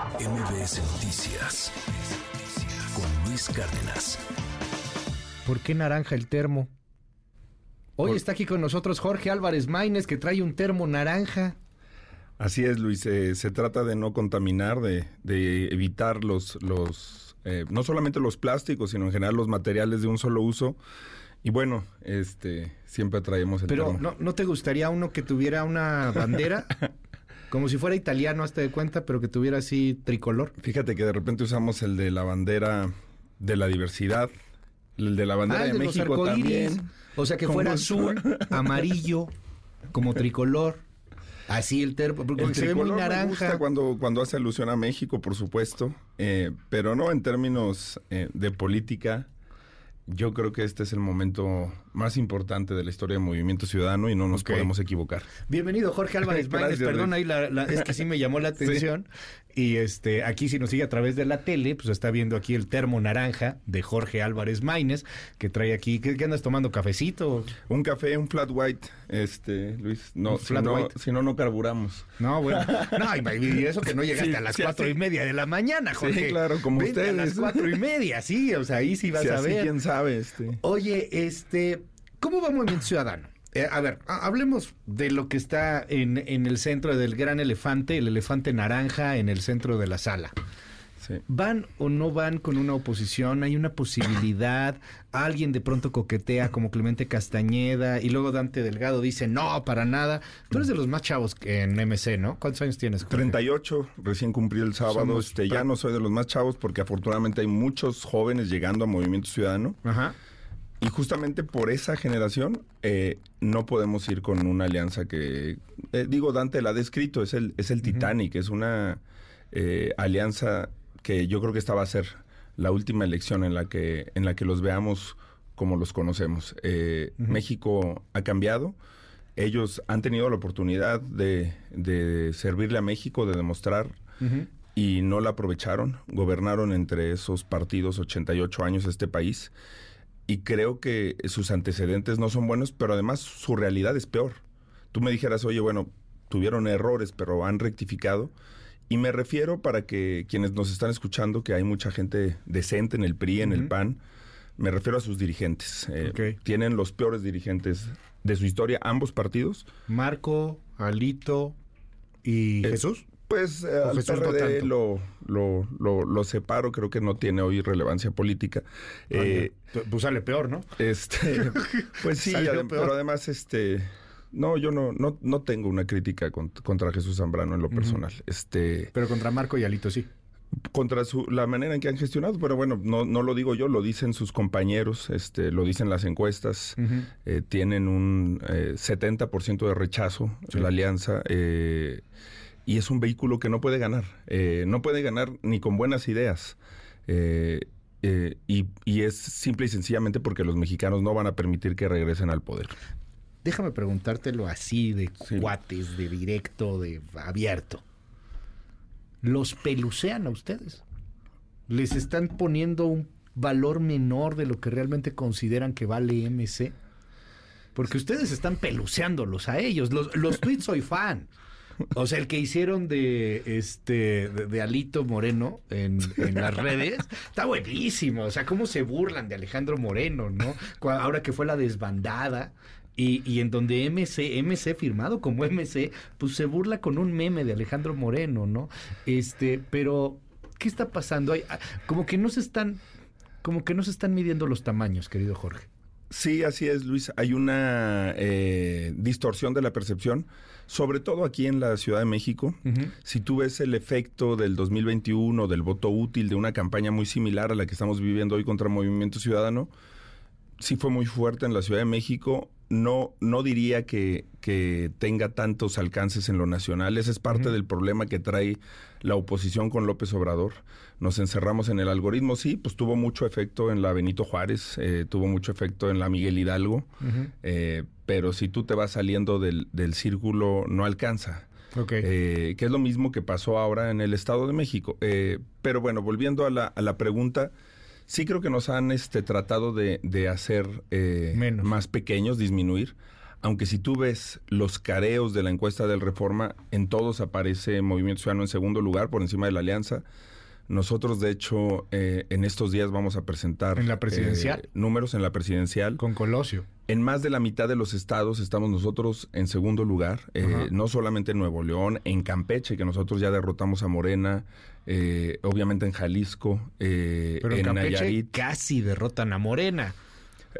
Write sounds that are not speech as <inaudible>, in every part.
MBS Noticias con Luis Cárdenas. ¿Por qué naranja el termo? Hoy está aquí con nosotros Jorge Álvarez Maínez que trae un termo naranja. Así es, Luis. eh, se trata de no contaminar, de, de evitar los, los eh, no solamente los plásticos, sino en general los materiales de un solo uso. Y bueno, este, siempre traemos el Pero termo. ¿no, ¿no te gustaría uno que tuviera una bandera? <laughs> Como si fuera italiano, hazte de cuenta, pero que tuviera así tricolor. Fíjate que de repente usamos el de la bandera de la diversidad, el de la bandera Ah, de, de México también. O sea, que fuera azul, <laughs> amarillo, como tricolor. Así el termo, porque El se ve muy tricolor me naranja. gusta cuando, cuando hace alusión a México, por supuesto, eh, pero no en términos eh, de política. Yo creo que este es el momento más importante de la historia del movimiento ciudadano y no nos podemos equivocar. Bienvenido Jorge Álvarez <laughs> Gracias, perdón ahí la, la- es que sí me llamó la <laughs> atención y este aquí si nos sigue a través de la tele, pues está viendo aquí el termo naranja de Jorge Álvarez Maínez que trae aquí, ¿qué, qué andas tomando cafecito? Un café, un flat white, este, Luis. No, si no, white. si no, no carburamos. No, bueno, <laughs> no, y eso que no llegaste Sí, a las sí, cuatro y media de la mañana, Jorge. claro, como Vente a ustedes. las cuatro y media, sí, o sea, ahí sí vas a ver. quién sabe, este. Oye, este, ¿cómo va Movimiento Ciudadano? Eh, a ver, ha- hablemos de lo que está en, en el centro del gran elefante, el elefante naranja en el centro de la sala. Sí. ¿Van o no van con una oposición? ¿Hay una posibilidad? ¿Alguien de pronto coquetea como Clemente Castañeda y luego Dante Delgado dice no, para nada? Tú eres de los más chavos en MC, ¿no? ¿Cuántos años tienes? Jorge? 38, recién cumplí el sábado. Somos este, ya no soy de los más chavos porque afortunadamente hay muchos jóvenes llegando a Movimiento Ciudadano. Ajá. Y justamente por esa generación eh, no podemos ir con una alianza que, eh, digo, Dante la ha descrito, es el, es el Titanic, es una eh, alianza que yo creo que esta va a ser la última elección en la que, en la que los veamos como los conocemos. Eh, México ha cambiado, ellos han tenido la oportunidad de, de servirle a México, de demostrar y no la aprovecharon. Gobernaron entre esos partidos 88 años este país y creo que sus antecedentes no son buenos, pero además su realidad es peor. Tú me dijeras, oye, bueno, tuvieron errores, pero han rectificado. Y me refiero para que quienes nos están escuchando, que hay mucha gente decente en el PRI, en el. PAN, me refiero a sus dirigentes. Eh, Ok. Tienen los peores dirigentes de su historia, ambos partidos. Marco, Alito y Eh, Jesús. Pues eh, ¿O al no PRD tanto? lo, lo, lo, separo, creo que no tiene hoy relevancia política. Eh, pues sale peor, ¿no? este, <laughs> pues sí, Salió adem- peor. pero además, este, no, yo no, no, no tengo una crítica con- contra Jesús Zambrano en lo personal. Este, Pero contra Marco y Alito sí. contra su, la manera en que han gestionado, pero bueno, no, no lo digo yo, lo dicen sus compañeros, este, lo dicen las encuestas, eh, tienen un eh, 70% de rechazo Sí. en la alianza, eh, y es un vehículo que no puede ganar, eh, no puede ganar ni con buenas ideas. eh, eh, y, y es simple y sencillamente porque los mexicanos no van a permitir que regresen al poder. Déjame preguntártelo así, de Sí. cuates, de directo, de abierto. ¿Los pelucean a ustedes? ¿Les están poniendo un valor menor de lo que realmente consideran que vale MC? Porque ustedes están peluceándolos a ellos. Los, los tweets soy fan. O sea, el que hicieron de este de, Alito Moreno en, las redes está buenísimo. O sea, cómo se burlan de Alejandro Moreno, ¿no? Ahora que fue la desbandada. Y, y en donde MC, MC firmado como MC, pues se burla con un meme de Alejandro Moreno, ¿no? Este, pero, ¿qué está pasando? Hay, como que no se están, como que no se están midiendo los tamaños, querido Jorge. Sí, así es, Luis. Hay una eh, distorsión de la percepción, sobre todo aquí en la Ciudad de México. Si tú ves el efecto del 2021, del voto útil, de una campaña muy similar a la que estamos viviendo hoy contra Movimiento Ciudadano, sí fue muy fuerte en la Ciudad de México. No, no diría que, que tenga tantos alcances en lo nacional. Ese es parte del problema que trae la oposición con López Obrador. Nos encerramos en el algoritmo, sí, pues tuvo mucho efecto en la Benito Juárez, eh, tuvo mucho efecto en la Miguel Hidalgo, eh, pero si tú te vas saliendo del, del círculo, no alcanza. Ok. Eh, que es lo mismo que pasó ahora en el Estado de México. Eh, pero bueno, volviendo a la, a la pregunta, sí creo que nos han este, tratado de, de hacer más pequeños, disminuir. Aunque si tú ves los careos de la encuesta del Reforma, en todos aparece Movimiento Ciudadano en segundo lugar por encima de la Alianza. Nosotros, de hecho, eh, en estos días vamos a presentar... ¿En la presidencial? eh, números en la presidencial. Con Colosio. En más de la mitad de los estados estamos nosotros en segundo lugar, eh, no solamente en Nuevo León, en Campeche, que nosotros ya derrotamos a Morena, eh, obviamente en Jalisco, eh, Pero en, en Campeche Nayarit. casi derrotan a Morena.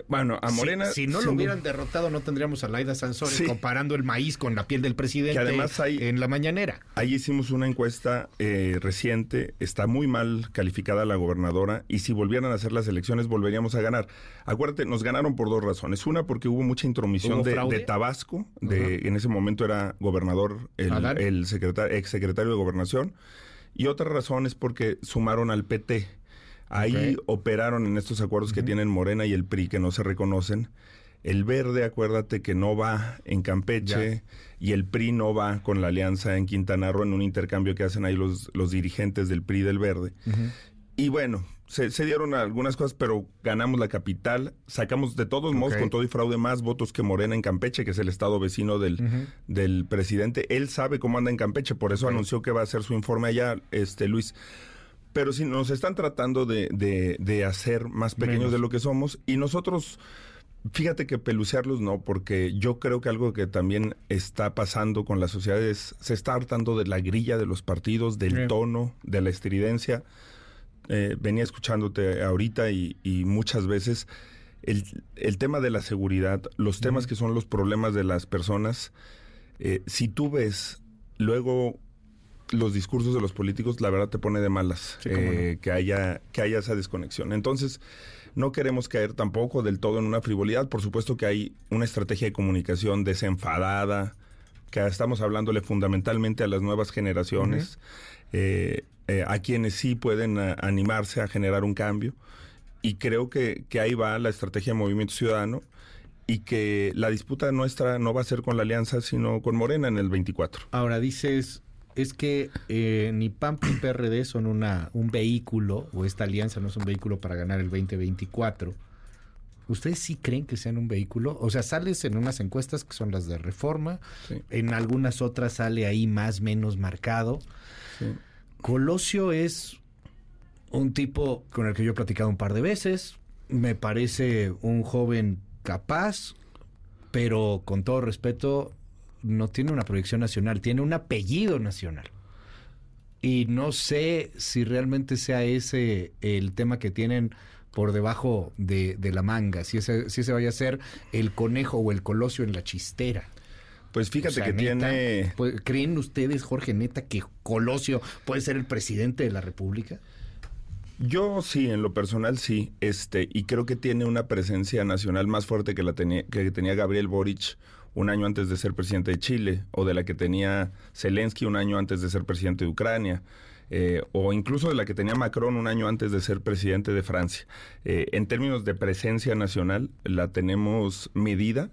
Bueno, a Morena... Si, no lo hubieran derrotado, no tendríamos a Laida Sansores Sí. comparando el maíz con la piel del presidente Que además hay- en la mañanera. Ahí hicimos una encuesta eh, reciente, está muy mal calificada la gobernadora y si volvieran a hacer las elecciones volveríamos a ganar. Acuérdate, nos ganaron por dos razones. Una porque hubo mucha intromisión ¿Hubo de, Tabasco, de, en ese momento era gobernador el, el secretario, exsecretario de gobernación, y otra razón es porque sumaron al PT. Ahí operaron en estos acuerdos que tienen Morena y el PRI que no se reconocen. El verde, acuérdate que no va en Campeche y el PRI no va con la alianza en Quintana Roo en un intercambio que hacen ahí los, los dirigentes del PRI del verde. Y bueno, se, se dieron algunas cosas, pero ganamos la capital, sacamos de todos modos, con todo y fraude, más votos que Morena en Campeche, que es el estado vecino del, del presidente. Él sabe cómo anda en Campeche, por eso anunció que va a hacer su informe allá, este Luis. Pero si nos están tratando de, de- de hacer más pequeños Menos. de lo que somos, y nosotros, fíjate que pelucearlos no, porque yo creo que algo que también está pasando con la sociedad es, se está hartando de la grilla de los partidos, del Sí. tono, de la estridencia. Eh, venía escuchándote ahorita y, y muchas veces el, el tema de la seguridad, los temas que son los problemas de las personas, eh, si tú ves luego los discursos de los políticos, la verdad te pone de malas Sí, eh, que haya que haya esa desconexión. Entonces, no queremos caer tampoco del todo en una frivolidad. Por supuesto que hay una estrategia de comunicación desenfadada, que estamos hablándole fundamentalmente a las nuevas generaciones, eh, eh, a quienes sí pueden a- animarse a generar un cambio. Y creo que, que ahí va la estrategia de Movimiento Ciudadano y que la disputa nuestra no va a ser con la alianza, sino con Morena en el 24. Ahora dices, es que eh, ni PAN ni PRD son una, un vehículo, o esta alianza no es un vehículo para ganar el 2024. ¿Ustedes sí creen que sean un vehículo? O sea, sales en unas encuestas que son las de reforma, Sí. en algunas otras sale ahí más menos marcado. Sí. Colosio es un tipo con el que yo he platicado un par de veces. Me parece un joven capaz, pero con todo respeto, no tiene una proyección nacional, tiene un apellido nacional. Y no sé si realmente sea ese el tema que tienen por debajo de, de la manga, si ese, si ese vaya a ser el conejo o el colosio en la chistera. Pues fíjate O sea, que neta, tiene... pues, ¿Creen ustedes, Jorge Neta, que Colosio puede ser el presidente de la República? Yo sí, en lo personal sí, este, y creo que tiene una presencia nacional más fuerte que la tenía, que tenía Gabriel Boric un año antes de ser presidente de Chile, o de la que tenía Zelensky un año antes de ser presidente de Ucrania, eh, o incluso de la que tenía Macron un año antes de ser presidente de Francia. Eh, en términos de presencia nacional, la tenemos medida.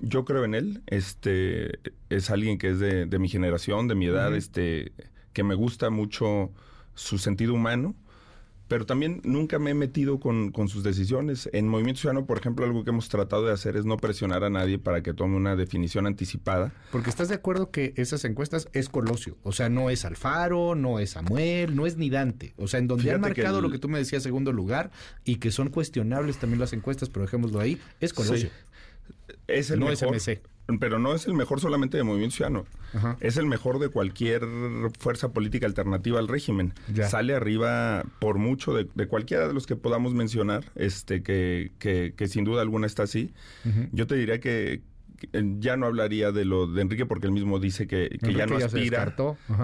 Yo creo en él. Este es alguien que es de, de mi generación, de mi edad, este, que me gusta mucho su sentido humano pero también nunca me he metido con, con sus decisiones. En Movimiento Ciudadano, por ejemplo, algo que hemos tratado de hacer es no presionar a nadie para que tome una definición anticipada. Porque estás de acuerdo que esas encuestas es Colosio. O sea, no es Alfaro, no es Samuel, no es ni Dante. O sea, en donde han Fíjate que marcado el- lo que tú me decías segundo lugar y que son cuestionables también las encuestas, pero dejémoslo ahí, es Colosio. Sí. Es el No es mejor, MC. Pero no es el mejor solamente de Movimiento Ciudadano. Ajá. Es el mejor de cualquier fuerza política alternativa al régimen. Ya. Sale arriba por mucho de, de cualquiera de los que podamos mencionar, este que, que, que sin duda alguna está así. Yo te diría que, ya no hablaría de lo de Enrique porque él mismo dice que, que ya no aspira.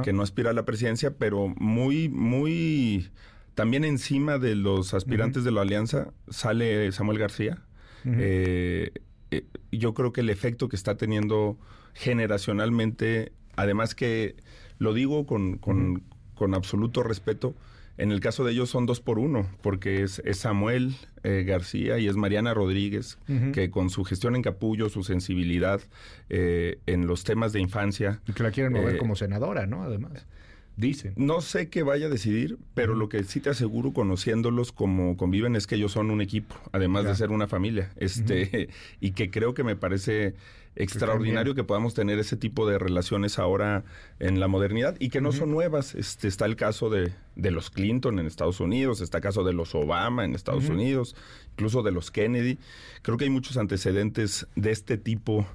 que no aspira a la presidencia, pero muy, muy también encima de los aspirantes de la alianza sale Samuel García. Eh, eh, yo creo que el efecto que está teniendo generacionalmente, además que lo digo con, con, con absoluto respeto, en el caso de ellos son dos por uno, porque es, es Samuel eh, García y es Mariana Rodríguez, que con su gestión en capullo, su sensibilidad eh, en los temas de infancia, Y que la quieren mover Eh, como senadora, ¿no? Además. Dicen. No sé qué vaya a decidir, pero lo que sí te aseguro conociéndolos como conviven es que ellos son un equipo, además de ser una familia. Este, <laughs> y que creo que me parece extraordinario que podamos tener ese tipo de relaciones ahora en la modernidad y que no son nuevas. Este, está el caso de, de, los Clinton en Estados Unidos, está el caso de los Obama en Estados Unidos, incluso de los Kennedy. Creo que hay muchos antecedentes de este tipo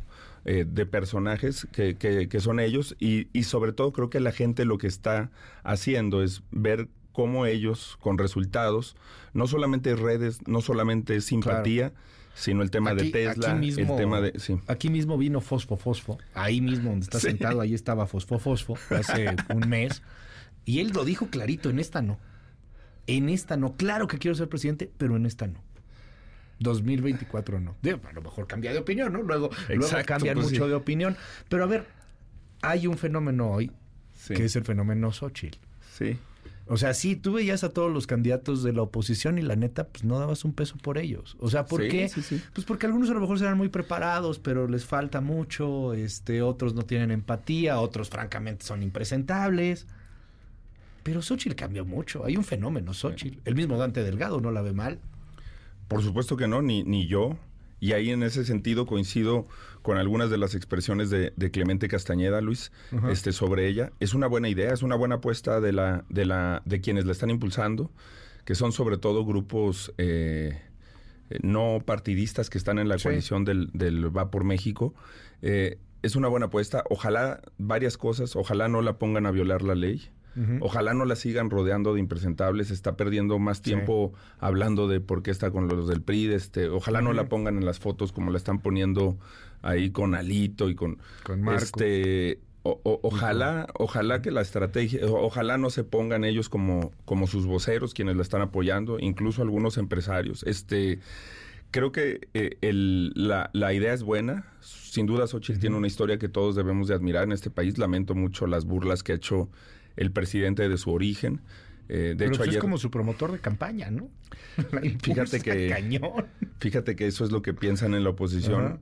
eh, de personajes que, que, son ellos y, y, sobre todo creo que la gente lo que está haciendo es ver cómo ellos con resultados, no solamente redes, no solamente simpatía, sino el tema de Tesla, mismo, el tema de... Aquí mismo vino Fosfo Fosfo, ahí mismo donde está sentado, ahí estaba Fosfo Fosfo hace <laughs> un mes, y él lo dijo clarito, en esta no. En esta no. Claro que quiero ser presidente, pero en esta no. 2024 no. a lo mejor cambia de opinión, ¿no? Luego, luego cambian pues mucho de opinión. Pero a ver, hay un fenómeno hoy que es el fenómeno Xochitl. Sí. O sea, sí, tú veías a todos los candidatos de la oposición y la neta, pues no dabas un peso por ellos. O sea, ¿por qué? Pues porque algunos a lo mejor serán muy preparados, pero les falta mucho, este, otros no tienen empatía, otros francamente son impresentables. Pero Xochitl cambió mucho. Hay un fenómeno, Xochitl. El mismo Dante Delgado no la ve mal. Por supuesto que no, ni, ni yo. Y ahí en ese sentido coincido con algunas de las expresiones de, Clemente Castañeda, Luis, este, sobre ella. Es una buena idea, es una buena apuesta de la, de la, de quienes la están impulsando, que son sobre todo grupos eh, no partidistas que están en la coalición del, del, Va por México. Eh, es una buena apuesta. Ojalá varias cosas, ojalá no la pongan a violar la ley. Ojalá no la sigan rodeando de impresentables, está perdiendo más tiempo hablando de por qué está con los del PRI, este, ojalá no la pongan en las fotos como la están poniendo ahí con Alito y con, con Marco. este ojalá, ojalá que la estrategia, ojalá no se pongan ellos como, como sus voceros quienes la están apoyando, incluso algunos empresarios. Este, creo que eh, el, la, la, idea es buena. Sin duda, Xochitl tiene una historia que todos debemos de admirar en este país. Lamento mucho las burlas que ha hecho el presidente de su origen. Eh, de hecho, pues ayer... es como su promotor de campaña, ¿no? <laughs> fíjate que fíjate que eso es lo que piensan en la oposición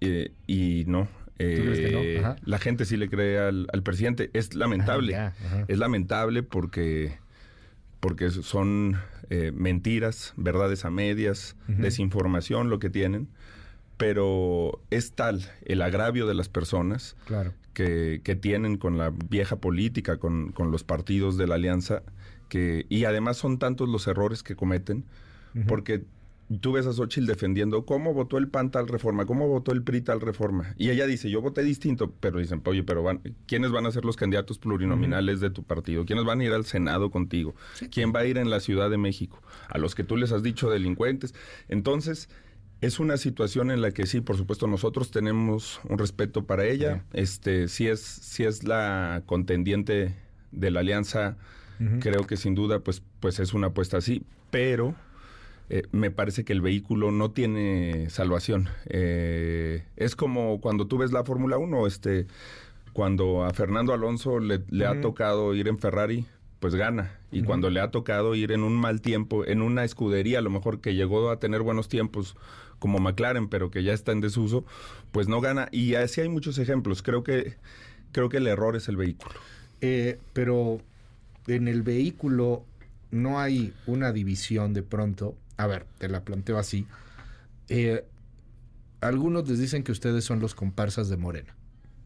eh, y no. Eh, la gente sí le cree al, presidente. Es lamentable. Ah, es lamentable porque porque son mentiras, verdades a medias, desinformación lo que tienen pero es tal el agravio de las personas que, que, tienen con la vieja política, con, con, los partidos de la alianza, que, y además son tantos los errores que cometen, porque tú ves a Xochitl defendiendo cómo votó el PAN tal reforma, cómo votó el PRI tal reforma. Y ella dice, yo voté distinto, pero dicen, oye, pero van, ¿quiénes van a ser los candidatos plurinominales de tu partido? ¿Quiénes van a ir al Senado contigo? ¿Quién va a ir en la Ciudad de México? A los que tú les has dicho delincuentes. Entonces, es una situación en la que sí, por supuesto, nosotros tenemos un respeto para ella. Este, si es, si es la contendiente de la alianza, creo que sin duda, pues, pues es una apuesta así. Pero eh, me parece que el vehículo no tiene salvación. Eh, es como cuando tú ves la Fórmula 1, este, cuando a Fernando Alonso le, ha tocado ir en Ferrari, pues gana. Y cuando le ha tocado ir en un mal tiempo, en una escudería, a lo mejor que llegó a tener buenos tiempos, como McLaren, pero que ya está en desuso, pues no gana. Y así hay muchos ejemplos. Creo que, creo que el error es el vehículo. Eh, pero en el vehículo no hay una división de pronto. A ver, te la planteo así. Eh, algunos les dicen que ustedes son los comparsas de Morena.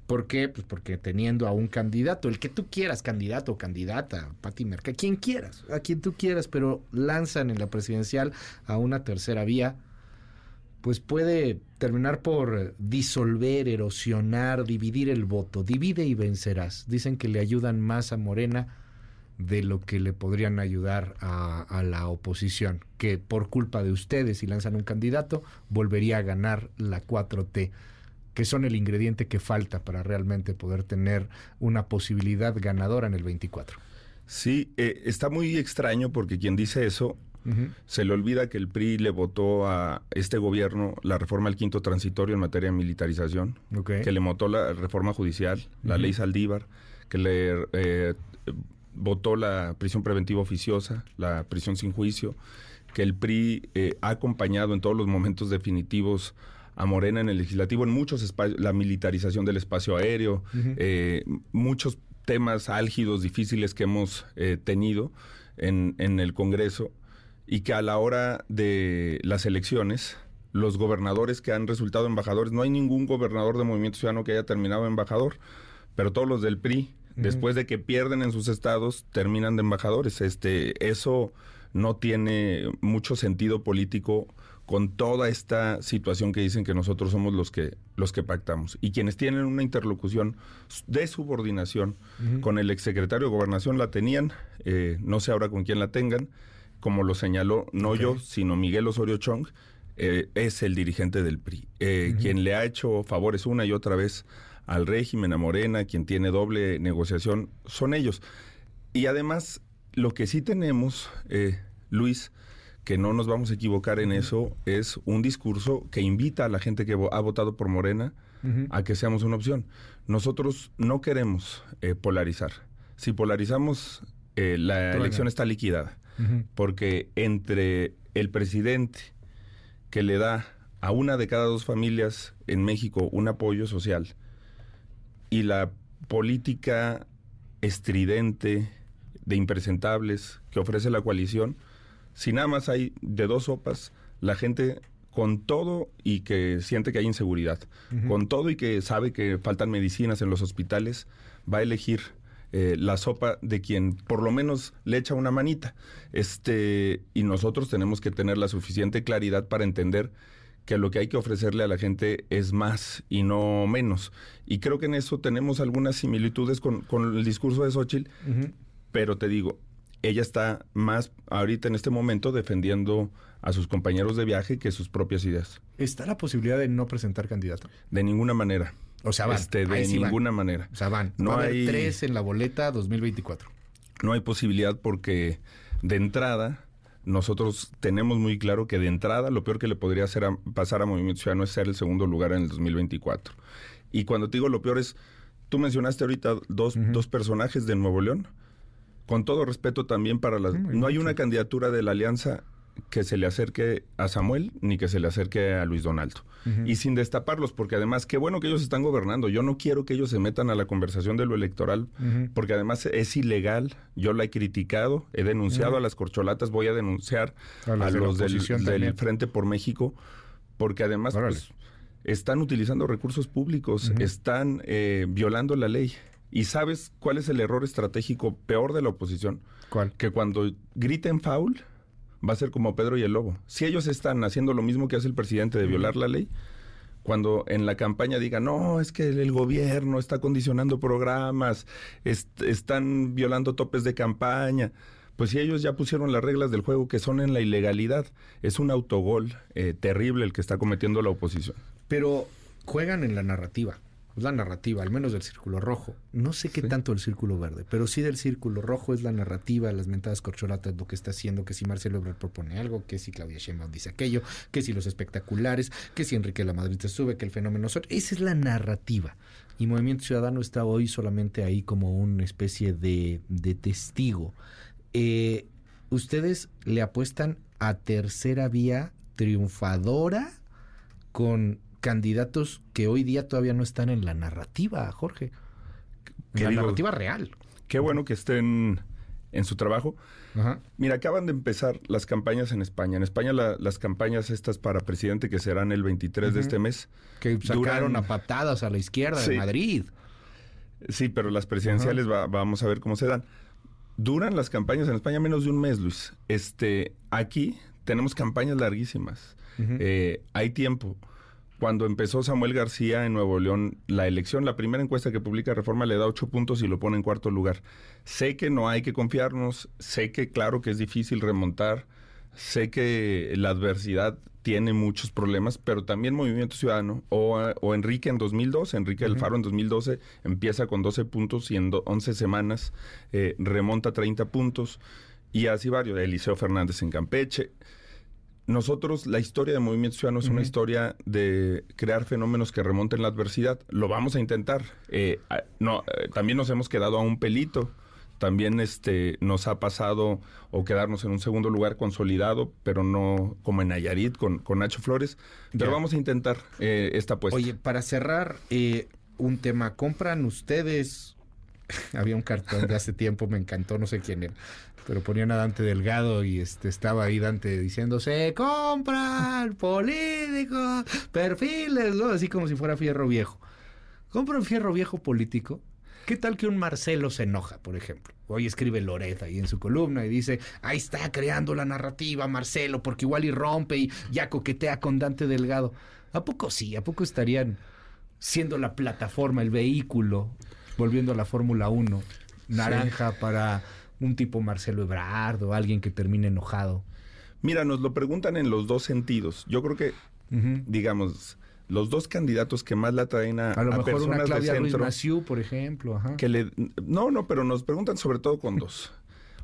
¿Por qué? Pues porque teniendo a un candidato, el que tú quieras, candidato o candidata, Pati Merca, quien quieras, a quien tú quieras, pero lanzan en la presidencial a una tercera vía, pues puede terminar por disolver, erosionar, dividir el voto. Divide y vencerás. Dicen que le ayudan más a Morena de lo que le podrían ayudar a, la oposición, que por culpa de ustedes, si lanzan un candidato, volvería a ganar la 4T, que son el ingrediente que falta para realmente poder tener una posibilidad ganadora en el 24. Sí, eh, está muy extraño porque quien dice eso se le olvida que el PRI le votó a este gobierno la reforma al quinto transitorio en materia de militarización, que le votó la reforma judicial, la ley Saldívar, que le eh, votó la prisión preventiva oficiosa, la prisión sin juicio, que el PRI eh, ha acompañado en todos los momentos definitivos a Morena en el legislativo, en muchos espacios, la militarización del espacio aéreo, eh, muchos temas álgidos, difíciles que hemos eh, tenido en, en el Congreso y que a la hora de las elecciones, los gobernadores que han resultado embajadores, no hay ningún gobernador de Movimiento Ciudadano que haya terminado embajador, pero todos los del PRI, después de que pierden en sus estados, terminan de embajadores. Este, eso no tiene mucho sentido político con toda esta situación que dicen que nosotros somos los que los que pactamos. Y quienes tienen una interlocución de subordinación con el exsecretario de gobernación la tenían eh, no sé ahora con quién la tengan como lo señaló no yo sino Miguel Osorio Chong eh, es el dirigente del PRI eh, quien le ha hecho favores una y otra vez al régimen a Morena quien tiene doble negociación son ellos. Y además lo que sí tenemos Luis que no nos vamos a equivocar en eso, es un discurso que invita a la gente que ha votado por Morena a que seamos una opción. Nosotros no queremos eh, polarizar. Si polarizamos, eh, la elección está liquidada. Porque entre el presidente que le da a una de cada dos familias en México un apoyo social y la política estridente de impresentables que ofrece la coalición, si nada más hay de dos sopas, la gente con todo y que siente que hay inseguridad, con todo y que sabe que faltan medicinas en los hospitales, va a elegir eh, la sopa de quien por lo menos le echa una manita. Este, y nosotros tenemos que tener la suficiente claridad para entender que lo que hay que ofrecerle a la gente es más y no menos. Y creo que en eso tenemos algunas similitudes con, el discurso de Xochitl, pero te digo, ella está más ahorita en este momento defendiendo a sus compañeros de viaje que sus propias ideas. ¿Está la posibilidad de no presentar candidato? De ninguna manera. O sea, van. Este, de ninguna manera. O sea, van. No hay tres en la boleta 2024. No hay posibilidad porque de entrada nosotros tenemos muy claro que de entrada lo peor que le podría hacer pasar a Movimiento Ciudadano es ser el segundo lugar en el 2024. Y cuando te digo lo peor es, tú mencionaste ahorita dos, dos personajes de Nuevo León con todo respeto también para las... no hay una candidatura de la alianza que se le acerque a Samuel ni que se le acerque a Luis Donaldo. Y sin destaparlos, porque además, qué bueno que ellos están gobernando. Yo no quiero que ellos se metan a la conversación de lo electoral, porque además es ilegal. Yo la he criticado, he denunciado a las corcholatas, voy a denunciar a, los del, Frente por México, porque además pues, están utilizando recursos públicos, están eh, violando la ley. ¿Y sabes cuál es el error estratégico peor de la oposición? ¿Cuál? Que cuando griten foul, va a ser como Pedro y el Lobo. Si ellos están haciendo lo mismo que hace el presidente de violar la ley, cuando en la campaña digan, no, es que el, gobierno está condicionando programas, están violando topes de campaña, pues si ellos ya pusieron las reglas del juego que son en la ilegalidad, es un autogol eh, terrible el que está cometiendo la oposición. Pero juegan en la narrativa la narrativa, al menos del círculo rojo. No sé qué tanto del círculo verde, pero sí del círculo rojo es la narrativa, las mentadas corcholatas, lo que está haciendo, que si Marcelo Ebrard propone algo, que si Claudia Sheinbaum dice aquello, que si los espectaculares, que si Enrique la Madrid se sube, que el fenómeno... Esa es la narrativa. Y Movimiento Ciudadano está hoy solamente ahí como una especie de, de testigo. Eh, ¿Ustedes le apuestan a tercera vía triunfadora con candidatos que hoy día todavía no están en la narrativa, Jorge. En la narrativa real. Qué bueno que estén en su trabajo. Mira, acaban de empezar las campañas en España. En España las campañas estas para presidente que serán el 23 de este mes. Que sacaron a patadas a la izquierda de Madrid. Sí, pero las presidenciales vamos a ver cómo se dan. Duran las campañas en España menos de un mes, Luis. Este, aquí tenemos campañas larguísimas. Eh, hay tiempo. Cuando empezó Samuel García en Nuevo León, la elección, la primera encuesta que publica Reforma le da ocho puntos y lo pone en cuarto lugar. Sé que no hay que confiarnos, sé que claro que es difícil remontar, sé que la adversidad tiene muchos problemas, pero también Movimiento Ciudadano o, Enrique en 2012, Enrique del Faro en 2012 empieza con 12 puntos y en 11 semanas eh, remonta 30 puntos y así varios, Eliseo Fernández en Campeche. Nosotros, la historia de Movimiento Ciudadano es una historia de crear fenómenos que remonten la adversidad. Lo vamos a intentar. Eh, no, eh, también nos hemos quedado a un pelito. También este, nos ha pasado o quedarnos en un segundo lugar consolidado, pero no como en Nayarit con, con Nacho Flores. Pero vamos a intentar eh, esta apuesta. Oye, para cerrar, un tema, ¿compran ustedes <laughs> había un cartón de hace tiempo, me encantó, no sé quién era, pero ponían a Dante Delgado y este estaba ahí Dante diciendo, se compran políticos, perfiles, ¿no? así como si fuera fierro viejo. ¿Compran fierro viejo político? ¿Qué tal que un Marcelo se enoja, por ejemplo? Hoy escribe Loret ahí en su columna y dice, ahí está creando la narrativa Marcelo, porque igual y rompe y ya coquetea con Dante Delgado. ¿A poco sí? ¿A poco estarían siendo la plataforma, el vehículo, volviendo a la Fórmula 1, naranja para un tipo Marcelo Ebrard o alguien que termine enojado? Mira, nos lo preguntan en los dos sentidos. Yo creo que, digamos, los dos candidatos que más la traen a, a lo mejor personas una Claudia de Ruiz centro, Massieu, por ejemplo. Ajá. que le, no, no, pero nos preguntan sobre todo con <laughs> dos.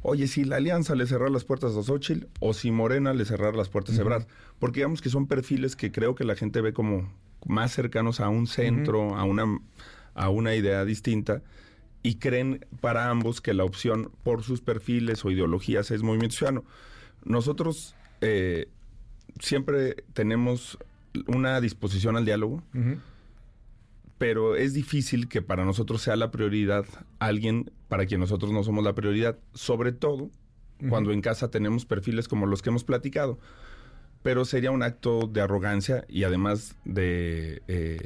Oye, si la alianza le cerrar las puertas a Xochitl o si Morena le cerrar las puertas a Ebrard. Porque digamos que son perfiles que creo que la gente ve como más cercanos a un centro, a, una, a una idea distinta. Y creen para ambos que la opción por sus perfiles o ideologías es Movimiento Ciudadano. Nosotros eh, siempre tenemos una disposición al diálogo, pero es difícil que para nosotros sea la prioridad alguien para quien nosotros no somos la prioridad, sobre todo cuando en casa tenemos perfiles como los que hemos platicado. Pero sería un acto de arrogancia y además de eh,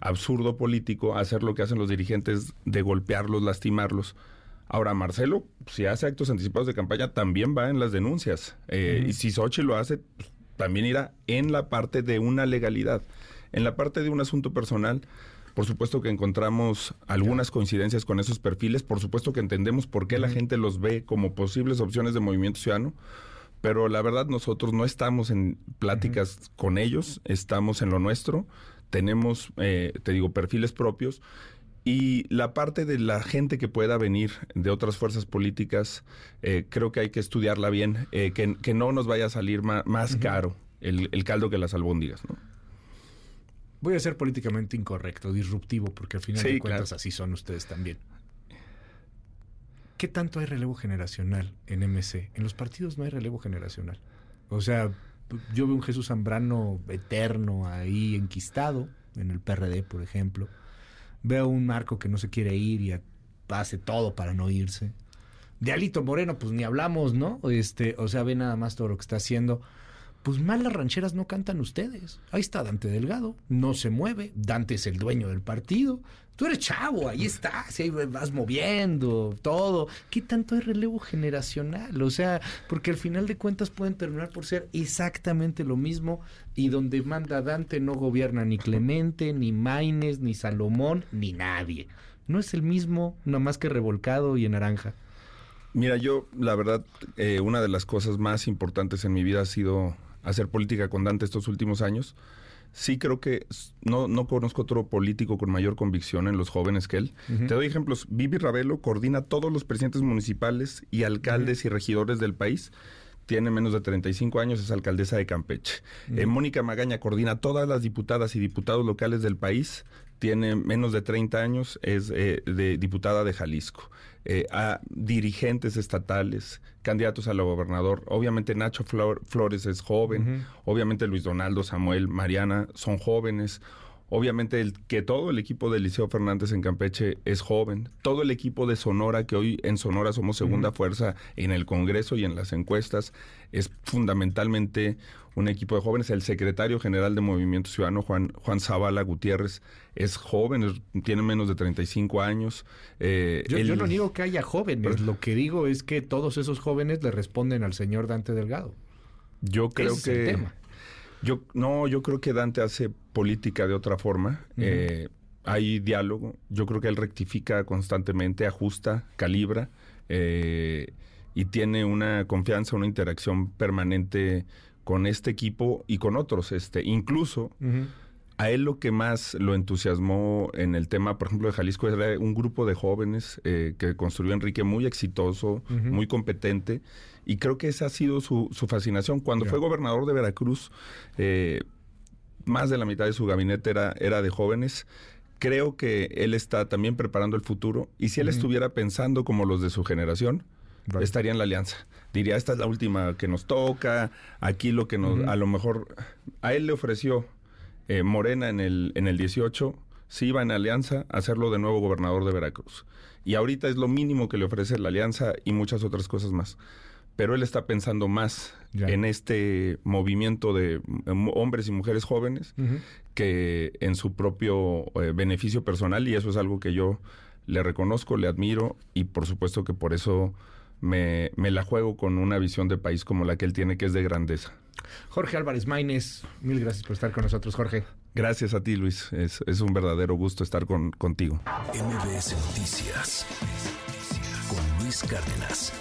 Absurdo político hacer lo que hacen los dirigentes de golpearlos, lastimarlos. Ahora, Marcelo, si hace actos anticipados de campaña, también va en las denuncias. Eh, Y si Sochi lo hace, también irá en la parte de una legalidad. En la parte de un asunto personal, por supuesto que encontramos algunas coincidencias con esos perfiles, por supuesto que entendemos por qué la gente los ve como posibles opciones de movimiento ciudadano, pero la verdad nosotros no estamos en pláticas con ellos, estamos en lo nuestro, tenemos, eh, te digo, perfiles propios y la parte de la gente que pueda venir de otras fuerzas políticas, eh, creo que hay que estudiarla bien, eh, que, que no nos vaya a salir más, caro el, el caldo que las albóndigas, ¿no? Voy a ser políticamente incorrecto, disruptivo, porque al final Sí, de cuentas claro. así son ustedes también. ¿Qué tanto hay relevo generacional en MC? En los partidos no hay relevo generacional. O sea, yo veo un Jesús Zambrano eterno ahí enquistado, en el PRD, por ejemplo. Veo un Marco que no se quiere ir y hace todo para no irse. De Alito Moreno, pues ni hablamos, ¿no? Este, o sea, ve nada más todo lo que está haciendo. Pues mal las rancheras no cantan ustedes. Ahí está Dante Delgado, no se mueve. Dante es el dueño del partido. Tú eres chavo, ahí estás, ahí vas moviendo todo. ¿Qué tanto hay relevo generacional? O sea, porque al final de cuentas pueden terminar por ser exactamente lo mismo y donde manda Dante no gobierna ni Clemente, ni Maines, ni Salomón, ni nadie. No es el mismo, nada más que revolcado y en naranja. Mira, yo, la verdad, eh, una de las cosas más importantes en mi vida ha sido hacer política con Dante estos últimos años. Sí creo que no, no conozco otro político con mayor convicción en los jóvenes que él. Te doy ejemplos. Vivi Ravelo coordina todos los presidentes municipales y alcaldes y regidores del país. Tiene menos de 35 años, es alcaldesa de Campeche. Eh, Mónica Magaña coordina todas las diputadas y diputados locales del país. Tiene menos de 30 años, es eh, de diputada de Jalisco. Eh, a dirigentes estatales, candidatos a la gobernador. Obviamente Nacho Flor- Flores es joven. Obviamente Luis Donaldo, Samuel, Mariana son jóvenes. Obviamente el, que todo el equipo de Liceo Fernández en Campeche es joven. Todo el equipo de Sonora, que hoy en Sonora somos segunda fuerza en el Congreso y en las encuestas, es fundamentalmente un equipo de jóvenes. El secretario general de Movimiento Ciudadano, Juan, Juan Zavala Gutiérrez, es joven, es- tiene menos de 35 años. Eh, Yo, yo no digo que haya jóvenes, lo que digo es que todos esos jóvenes le responden al señor Dante Delgado. Yo creo Ese es el que tema. yo no, yo creo que Dante hace política de otra forma. Eh, hay diálogo. Yo creo que él rectifica constantemente, ajusta, calibra eh, y tiene una confianza, una interacción permanente con este equipo y con otros. Este, incluso a él lo que más lo entusiasmó en el tema, por ejemplo, de Jalisco, era un grupo de jóvenes eh, que construyó Enrique muy exitoso, muy competente, y creo que esa ha sido su, su fascinación. Cuando fue gobernador de Veracruz, eh, más de la mitad de su gabinete era, era de jóvenes. Creo que él está también preparando el futuro, y si él estuviera pensando como los de su generación, Right. estaría en la alianza. Diría, esta es la última que nos toca, aquí lo que nos, a lo mejor, a él le ofreció eh, Morena en el, en el 18, si iba en alianza, a hacerlo de nuevo gobernador de Veracruz. Y ahorita es lo mínimo que le ofrece la alianza y muchas otras cosas más. Pero él está pensando más en este movimiento de mm, hombres y mujeres jóvenes que en su propio eh, beneficio personal y eso es algo que yo le reconozco, le admiro y por supuesto que por eso me, me la juego con una visión de país como la que él tiene, que es de grandeza. Jorge Álvarez Maínez, mil gracias por estar con nosotros, Jorge. Gracias a ti, Luis. Es, es un verdadero gusto estar con, contigo. MBS Noticias con Luis Cárdenas.